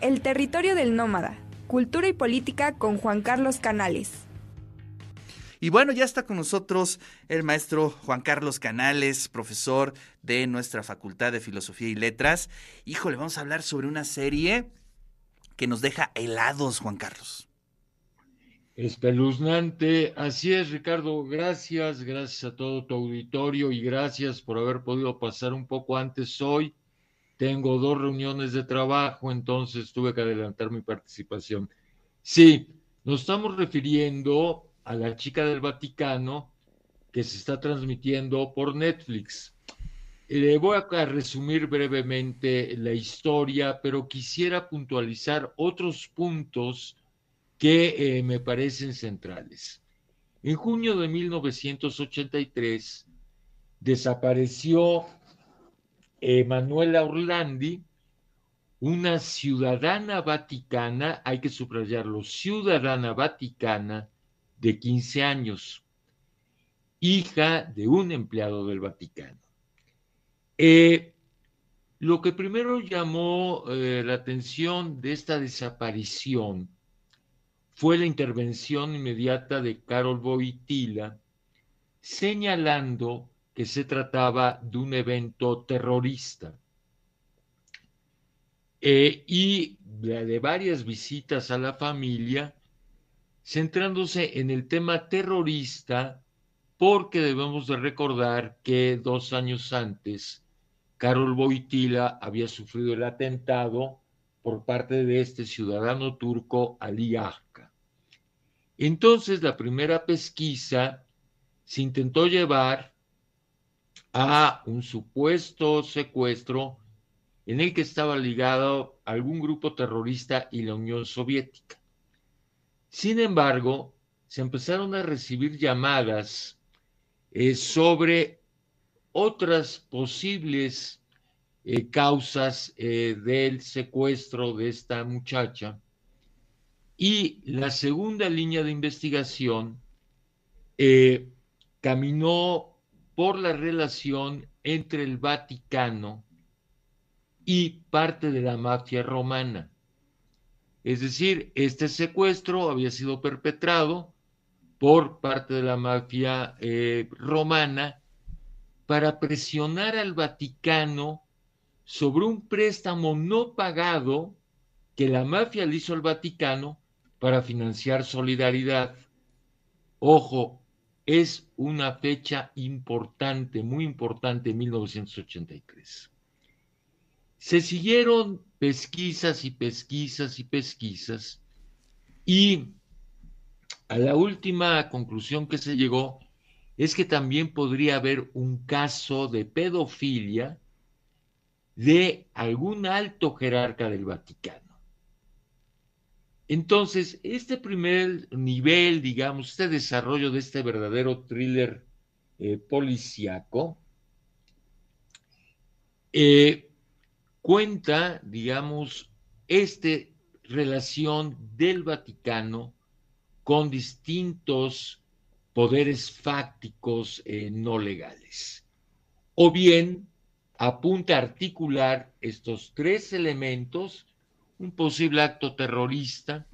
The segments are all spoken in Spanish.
El territorio del nómada, cultura y política con Juan Carlos Canales. Y bueno, ya está con nosotros el maestro Juan Carlos Canales, profesor de nuestra Facultad de Filosofía y Letras. Híjole, vamos a hablar sobre una serie que nos deja helados, Juan Carlos. Espeluznante, así es Ricardo, gracias, gracias a todo tu auditorio y gracias por haber podido pasar un poco antes hoy. Tengo dos reuniones de trabajo, entonces tuve que adelantar mi participación. Sí, nos estamos refiriendo a la chica del Vaticano que se está transmitiendo por Netflix. Le voy a resumir brevemente la historia, pero quisiera puntualizar otros puntos que eh, me parecen centrales. En junio de 1983 desapareció Emanuela Orlandi, una ciudadana vaticana, hay que subrayarlo, ciudadana vaticana, de 15 años, hija de un empleado del Vaticano. Eh, lo que primero llamó eh, la atención de esta desaparición fue la intervención inmediata de Carol Boitila, señalando que se trataba de un evento terrorista. Eh, y de varias visitas a la familia, centrándose en el tema terrorista, porque debemos de recordar que dos años antes, Carol Boitila había sufrido el atentado por parte de este ciudadano turco Ali Akka. Entonces, la primera pesquisa se intentó llevar a un supuesto secuestro en el que estaba ligado algún grupo terrorista y la Unión Soviética. Sin embargo, se empezaron a recibir llamadas eh, sobre otras posibles eh, causas eh, del secuestro de esta muchacha. Y la segunda línea de investigación caminó por la relación entre el Vaticano y parte de la mafia romana. Es decir, este secuestro había sido perpetrado por parte de la mafia eh, romana para presionar al Vaticano sobre un préstamo no pagado que la mafia le hizo al Vaticano para financiar solidaridad. Ojo, es una fecha importante, muy importante, 1983. Se siguieron pesquisas y pesquisas y pesquisas y a la última conclusión que se llegó es que también podría haber un caso de pedofilia de algún alto jerarca del Vaticano. Entonces, este primer nivel, digamos, este desarrollo de este verdadero thriller eh, policíaco, eh, cuenta, digamos, esta relación del Vaticano con distintos poderes fácticos eh, no legales. O bien apunta a articular estos tres elementos, un posible acto terrorista,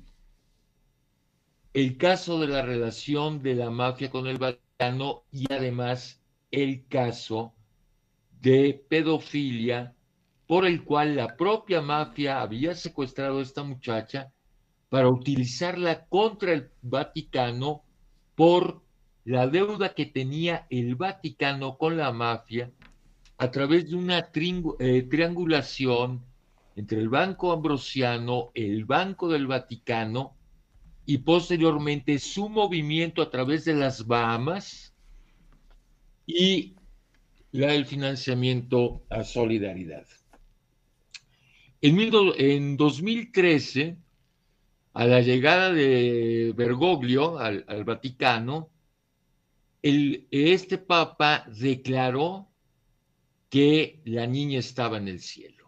el caso de la relación de la mafia con el Vaticano y además el caso de pedofilia por el cual la propia mafia había secuestrado a esta muchacha para utilizarla contra el Vaticano por la deuda que tenía el Vaticano con la mafia a través de una eh, triangulación entre el Banco Ambrosiano, el Banco del Vaticano y posteriormente su movimiento a través de las Bahamas y el financiamiento a solidaridad. En, 2013, a la llegada de Bergoglio al, Vaticano, este papa declaró que la niña estaba en el cielo.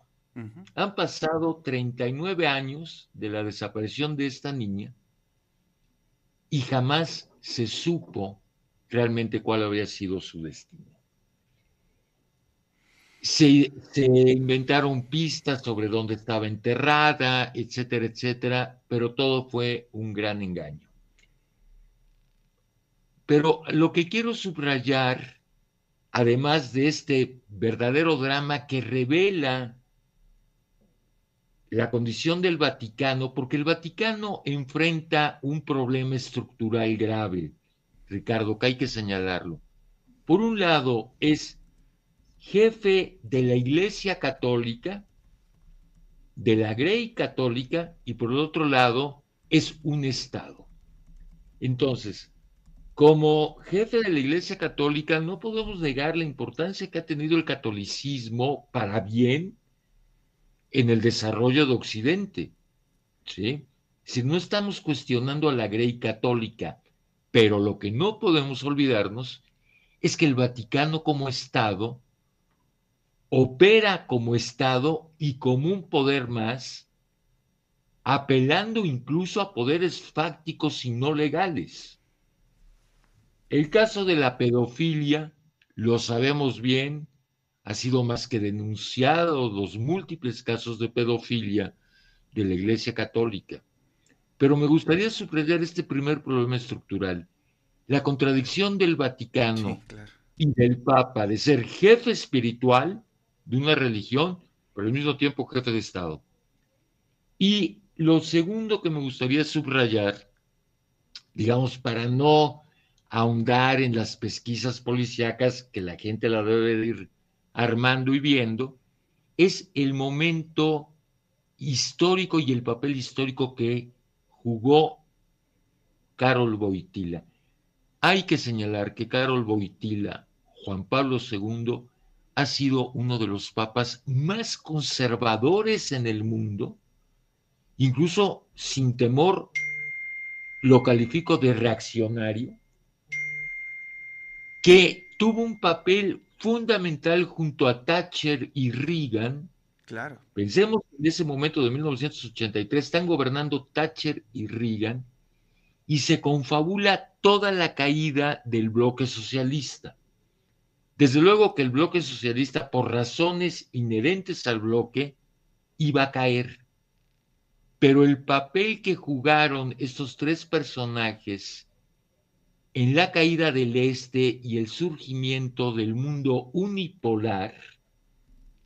Han pasado 39 años de la desaparición de esta niña y jamás se supo realmente cuál había sido su destino. se, se, inventaron pistas sobre dónde estaba enterrada, etcétera, etcétera, pero todo fue un gran engaño. Pero lo que quiero subrayar, además de este verdadero drama que revela la condición del Vaticano, porque el Vaticano enfrenta un problema estructural grave, Ricardo, que hay que señalarlo. Por un lado, es jefe de la Iglesia Católica, de la Grey Católica, y por el otro lado, es un Estado. Entonces, como jefe de la Iglesia Católica, no podemos negar la importancia que ha tenido el catolicismo para bien en el desarrollo de Occidente. ¿sí? Si no estamos cuestionando a la Grey Católica, pero lo que no podemos olvidarnos es que el Vaticano como Estado opera como Estado y como un poder más, apelando incluso a poderes fácticos y no legales. El caso de la pedofilia, lo sabemos bien, ha sido más que denunciado los múltiples casos de pedofilia de la Iglesia Católica. Pero me gustaría subrayar este primer problema estructural, la contradicción del Vaticano y del Papa de ser jefe espiritual de una religión, pero al mismo tiempo jefe de Estado. Y lo segundo que me gustaría subrayar, digamos, para no ahondar en las pesquisas policíacas que la gente la debe ir armando y viendo, es el momento histórico y el papel histórico que jugó Carol Boitila. Hay que señalar que Carol Boitila, Juan Pablo II, ha sido uno de los papas más conservadores en el mundo, incluso sin temor lo califico de reaccionario, que tuvo un papel fundamental junto a Thatcher y Reagan. Claro. Pensemos en ese momento de 1983, están gobernando Thatcher y Reagan y se confabula toda la caída del bloque socialista. Desde luego que el bloque socialista, por razones inherentes al bloque, iba a caer. Pero el papel que jugaron estos tres personajes en la caída del este y el surgimiento del mundo unipolar,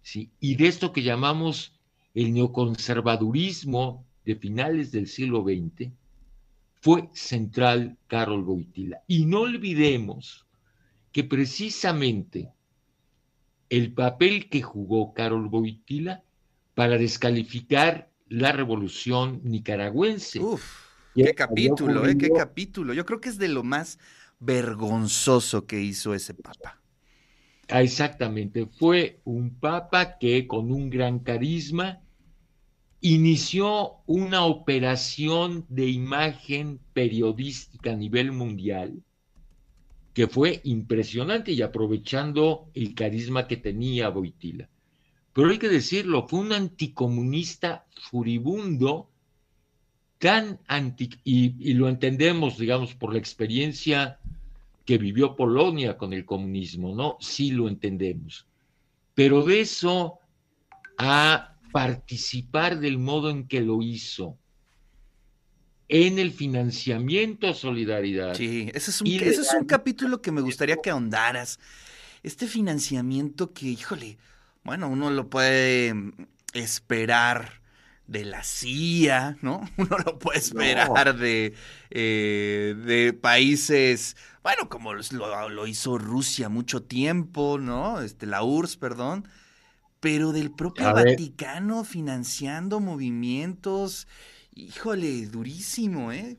¿sí? y de esto que llamamos el neoconservadurismo de finales del siglo XX, fue central Carol Boitila. Y no olvidemos que precisamente el papel que jugó Carol Boitila para descalificar la revolución nicaragüense. Qué capítulo, ¿eh? Qué capítulo. Yo creo que es de lo más vergonzoso que hizo ese papa. Ah, exactamente. Fue un papa que con un gran carisma inició una operación de imagen periodística a nivel mundial que fue impresionante y aprovechando el carisma que tenía Boitila. Pero hay que decirlo, fue un anticomunista furibundo tan anti, y, lo entendemos, digamos, por la experiencia que vivió Polonia con el comunismo, ¿no? Sí lo entendemos. Pero de eso a participar del modo en que lo hizo, en el financiamiento a solidaridad. Sí, ese es un, ese es un capítulo que me gustaría que ahondaras. Este financiamiento que, híjole, bueno, uno lo puede esperar de la CIA, ¿no? Uno lo puede esperar de, eh, de países, bueno, como lo, lo, hizo Rusia mucho tiempo, ¿no? Este, la URSS, perdón, pero del propio Vaticano financiando movimientos, híjole, durísimo, ¿eh?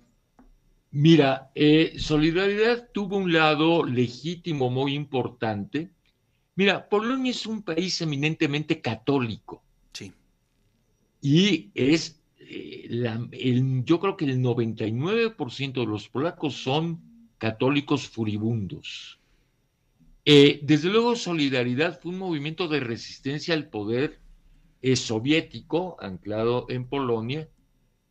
Mira, eh, Solidaridad tuvo un lado legítimo muy importante. Mira, Polonia es un país eminentemente católico y es, eh, el, yo creo que el 99% de los polacos son católicos furibundos. Eh, desde luego, Solidaridad fue un movimiento de resistencia al poder eh, soviético anclado en Polonia,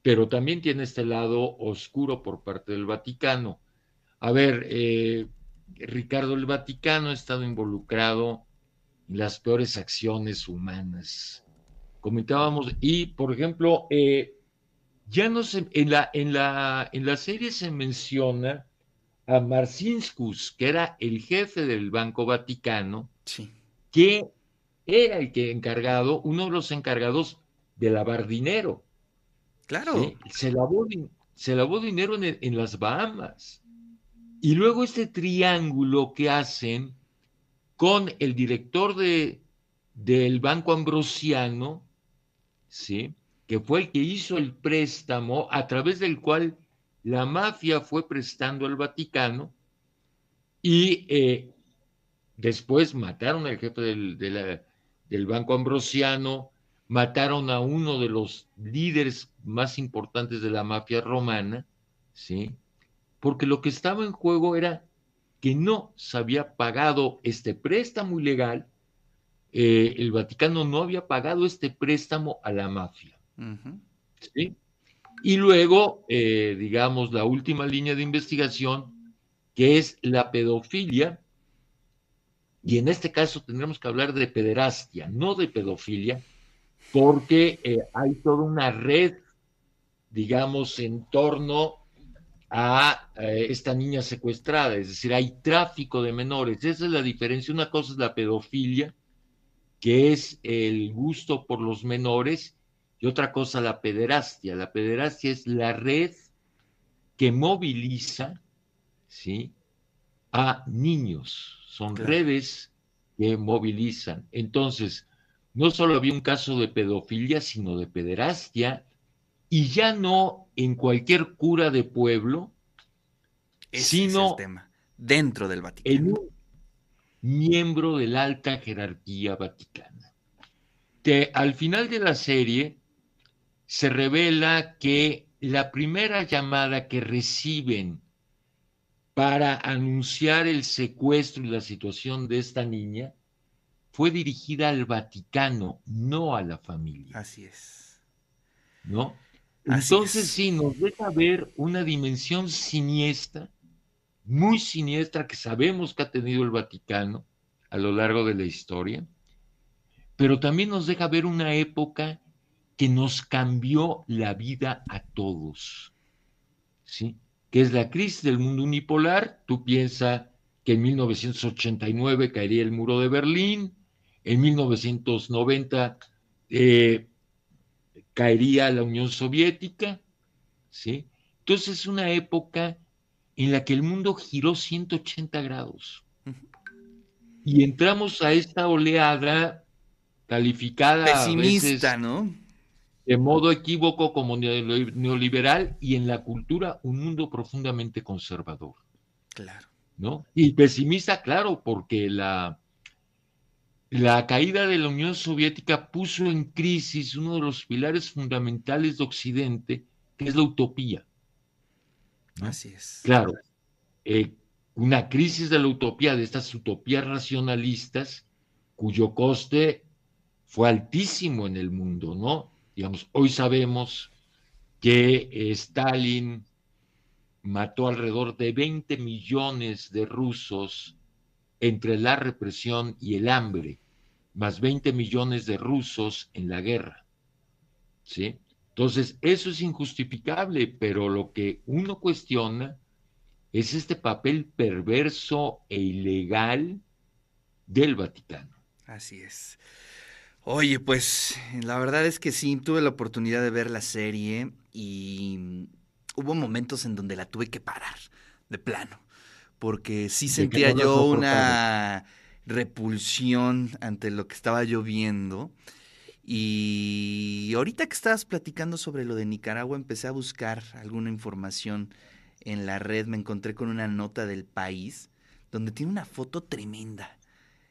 pero también tiene este lado oscuro por parte del Vaticano. A ver, Ricardo, el Vaticano ha estado involucrado las peores acciones humanas. Comentábamos, y por ejemplo, eh, ya no se, en la, en, la, en la serie se menciona a Marcinskus, que era el jefe del Banco Vaticano, que era el que encargado, uno de los encargados de lavar dinero. Claro. Se, lavó, se lavó dinero en, en, las Bahamas. Y luego este triángulo que hacen con el director de, del Banco Ambrosiano, ¿sí? que fue el que hizo el préstamo a través del cual la mafia fue prestando al Vaticano y eh, después mataron al jefe del, del Banco Ambrosiano, mataron a uno de los líderes más importantes de la mafia romana, ¿sí? Porque lo que estaba en juego era que no se había pagado este préstamo ilegal, eh, el Vaticano no había pagado este préstamo a la mafia. ¿sí? Y luego, eh, digamos, la última línea de investigación, que es la pedofilia, y en este caso tendremos que hablar de pederastia, no de pedofilia, porque eh, hay toda una red, digamos, en torno a eh, esta niña secuestrada, es decir, hay tráfico de menores. Esa es la diferencia. Una cosa es la pedofilia, que es el gusto por los menores, y otra cosa la pederastia. La pederastia es la red que moviliza ¿sí? a niños. Son redes que movilizan. Entonces, no solo había un caso de pedofilia, sino de pederastia, y ya no en cualquier cura de pueblo, sino dentro del Vaticano. En un miembro de la alta jerarquía vaticana. Que al final de la serie se revela que la primera llamada que reciben para anunciar el secuestro y la situación de esta niña fue dirigida al Vaticano, no a la familia. Así es. ¿No? Entonces sí, nos deja ver una dimensión siniestra, muy siniestra que sabemos que ha tenido el Vaticano a lo largo de la historia, pero también nos deja ver una época que nos cambió la vida a todos. ¿Sí? Que es la crisis del mundo unipolar. Tú piensas que en 1989 caería el muro de Berlín, en 1990 eh, caería la Unión Soviética, ¿sí? Entonces es una época en la que el mundo giró 180 grados. Y entramos a esta oleada calificada pesimista, ¿no? De modo equívoco como neoliberal y en la cultura un mundo profundamente conservador. Claro. ¿No? Y pesimista, claro, porque la, la caída de la Unión Soviética puso en crisis uno de los pilares fundamentales de Occidente, que es la utopía. Así es. Claro, eh, una crisis de la utopía, de estas utopías racionalistas, cuyo coste fue altísimo en el mundo, ¿no? Digamos, hoy sabemos que eh, Stalin mató alrededor de 20 millones de rusos entre la represión y el hambre, más 20 millones de rusos en la guerra. ¿Sí? Entonces, eso es injustificable, pero lo que uno cuestiona es este papel perverso e ilegal del Vaticano. Así es. Oye, pues la verdad es que sí, tuve la oportunidad de ver la serie y hubo momentos en donde la tuve que parar, de plano porque sí sentía yo una repulsión ante lo que estaba yo viendo. Y ahorita que estabas platicando sobre lo de Nicaragua, empecé a buscar alguna información en la red, me encontré con una nota del país donde tiene una foto tremenda,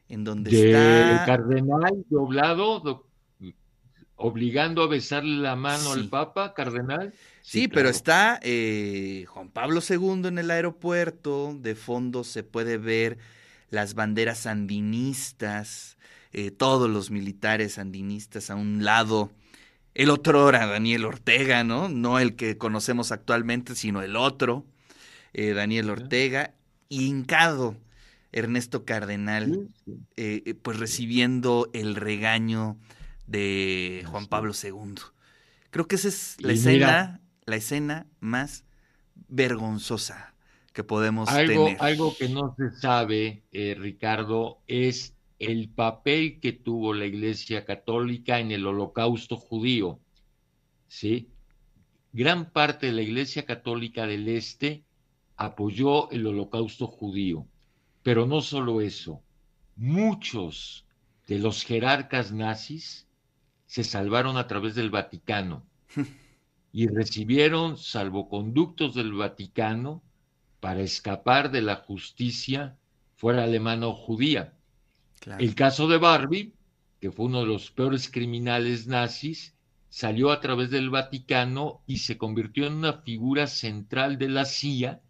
en donde está... El cardenal doblado, obligando a besarle la mano al Papa, cardenal. Sí, pero está eh, Juan Pablo II en el aeropuerto, de fondo se puede ver las banderas sandinistas, eh, todos los militares sandinistas a un lado. El otro era Daniel Ortega, ¿no? No el que conocemos actualmente, sino el otro, eh, Daniel Ortega, hincado Ernesto Cardenal, eh, pues recibiendo el regaño de Juan Pablo II. Creo que esa es la escena, la escena más vergonzosa que podemos tener. Algo que no se sabe, eh, Ricardo, es el papel que tuvo la Iglesia Católica en el Holocausto judío. ¿Sí? Gran parte de la Iglesia Católica del Este apoyó el Holocausto judío. Pero no solo eso, muchos de los jerarcas nazis se salvaron a través del Vaticano y recibieron salvoconductos del Vaticano para escapar de la justicia fuera alemana o judía. El caso de Barbie, que fue uno de los peores criminales nazis, salió a través del Vaticano y se convirtió en una figura central de la CIA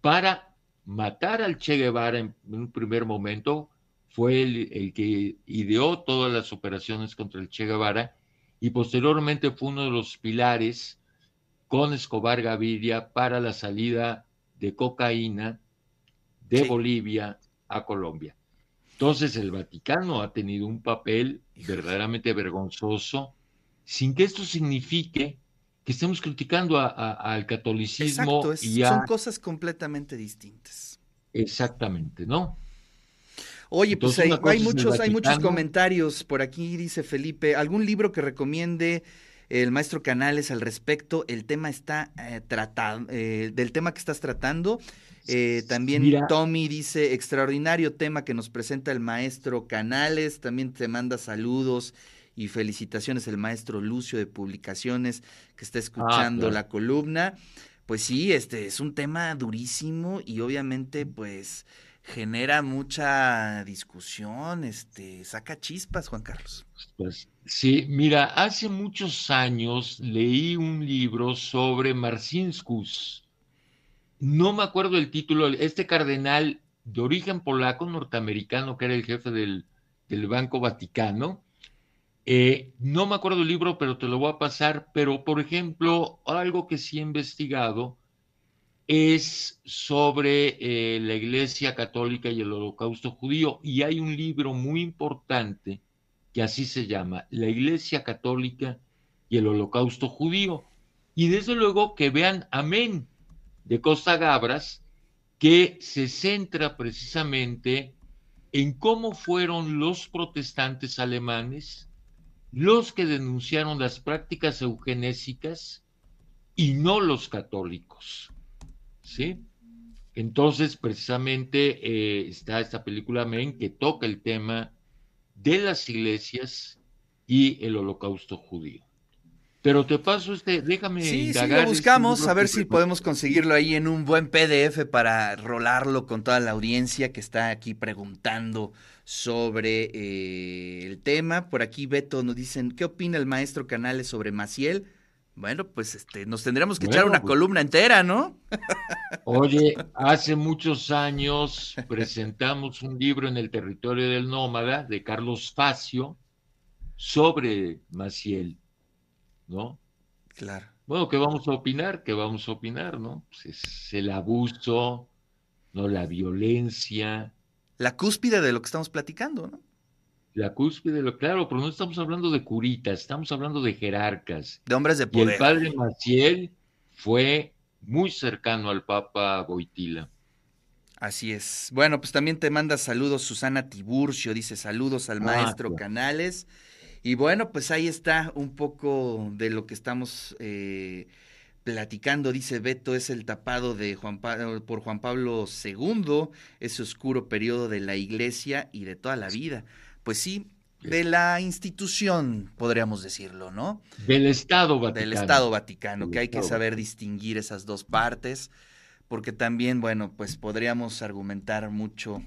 para matar al Che Guevara en un primer momento, fue el, que ideó todas las operaciones contra el Che Guevara y posteriormente fue uno de los pilares con Escobar Gaviria para la salida de cocaína de Bolivia a Colombia. Entonces el Vaticano ha tenido un papel verdaderamente vergonzoso, sin que esto signifique que estemos criticando al catolicismo. y son cosas completamente distintas. Exactamente, ¿no? Oye, pues hay, muchos, hay muchos comentarios por aquí, dice Felipe. ¿Algún libro que recomiende el maestro Canales al respecto? El tema está eh, tratado, eh, del tema que estás tratando. Eh, también Tommy dice, extraordinario tema que nos presenta el maestro Canales. También te manda saludos y felicitaciones el maestro Lucio de Publicaciones que está ah, escuchando la columna. Pues sí, este es un tema durísimo y obviamente pues genera mucha discusión, este, saca chispas, Juan Carlos. Pues sí, mira, hace muchos años leí un libro sobre Marcinskus. No me acuerdo el título, este cardenal de origen polaco, norteamericano, que era el jefe del, Banco Vaticano. Eh, no me acuerdo el libro, pero te lo voy a pasar. Pero, por ejemplo, algo que sí he investigado es sobre eh, la Iglesia Católica y el Holocausto Judío. Y hay un libro muy importante que así se llama, La Iglesia Católica y el Holocausto Judío. Y desde luego que vean Amén de Costa Gabras, que se centra precisamente en cómo fueron los protestantes alemanes los que denunciaron las prácticas eugenésicas y no los católicos. ¿sí? Entonces, precisamente eh, está esta película Men que toca el tema de las iglesias y el holocausto judío. Pero te paso este, déjame sí, Sí, lo buscamos, a ver si podemos conseguirlo ahí en un buen PDF para rolarlo con toda la audiencia que está aquí preguntando sobre eh, el tema. Por aquí Beto nos dicen, ¿qué opina el maestro Canales sobre Maciel? Bueno, pues este, nos tendríamos que echar una pues columna entera, ¿no? Oye, hace muchos años presentamos un libro en el territorio del nómada de Carlos Facio sobre Maciel, ¿no? Claro. Bueno, ¿qué vamos a opinar? ¿Qué vamos a opinar, no? Pues es el abuso, no la violencia. La cúspide de lo que estamos platicando, ¿no? La cúspide, lo claro, pero no estamos hablando de curitas, estamos hablando de jerarcas. De hombres de poder. Y el padre Maciel fue muy cercano al Papa Boitila. Así es. Bueno, pues también te manda saludos Susana Tiburcio, dice saludos al ah, maestro Canales. Y bueno, pues ahí está un poco de lo que estamos eh, platicando, dice Beto, es el tapado de Juan por Juan Pablo II, ese oscuro periodo de la iglesia y de toda la vida pues sí, de la institución, podríamos decirlo, ¿no? Del Estado Vaticano. Del Estado Vaticano, que hay que saber distinguir esas dos partes, porque también, bueno, pues podríamos argumentar mucho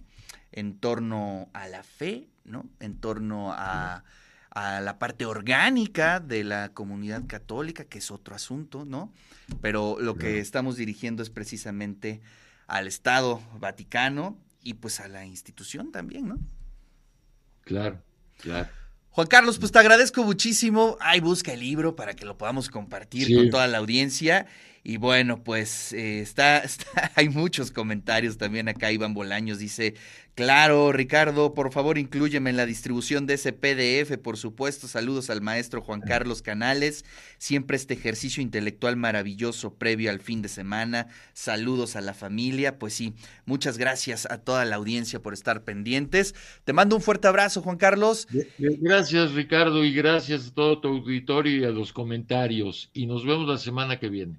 en torno a la fe, ¿no? En torno a, a la parte orgánica de la comunidad católica, que es otro asunto, ¿no? Pero lo que estamos dirigiendo es precisamente al Estado Vaticano y pues a la institución también, ¿no? Claro, claro. Juan Carlos, pues te agradezco muchísimo. Ay, busca el libro para que lo podamos compartir con toda la audiencia. Y bueno, pues eh, está, está, hay muchos comentarios también acá. Iván Bolaños dice, claro, Ricardo, por favor inclúyeme en la distribución de ese PDF, por supuesto. Saludos al maestro Juan Carlos Canales. Siempre este ejercicio intelectual maravilloso previo al fin de semana. Saludos a la familia. Pues sí, muchas gracias a toda la audiencia por estar pendientes. Te mando un fuerte abrazo, Juan Carlos. Gracias, Ricardo, y gracias a todo tu auditorio y a los comentarios. Y nos vemos la semana que viene.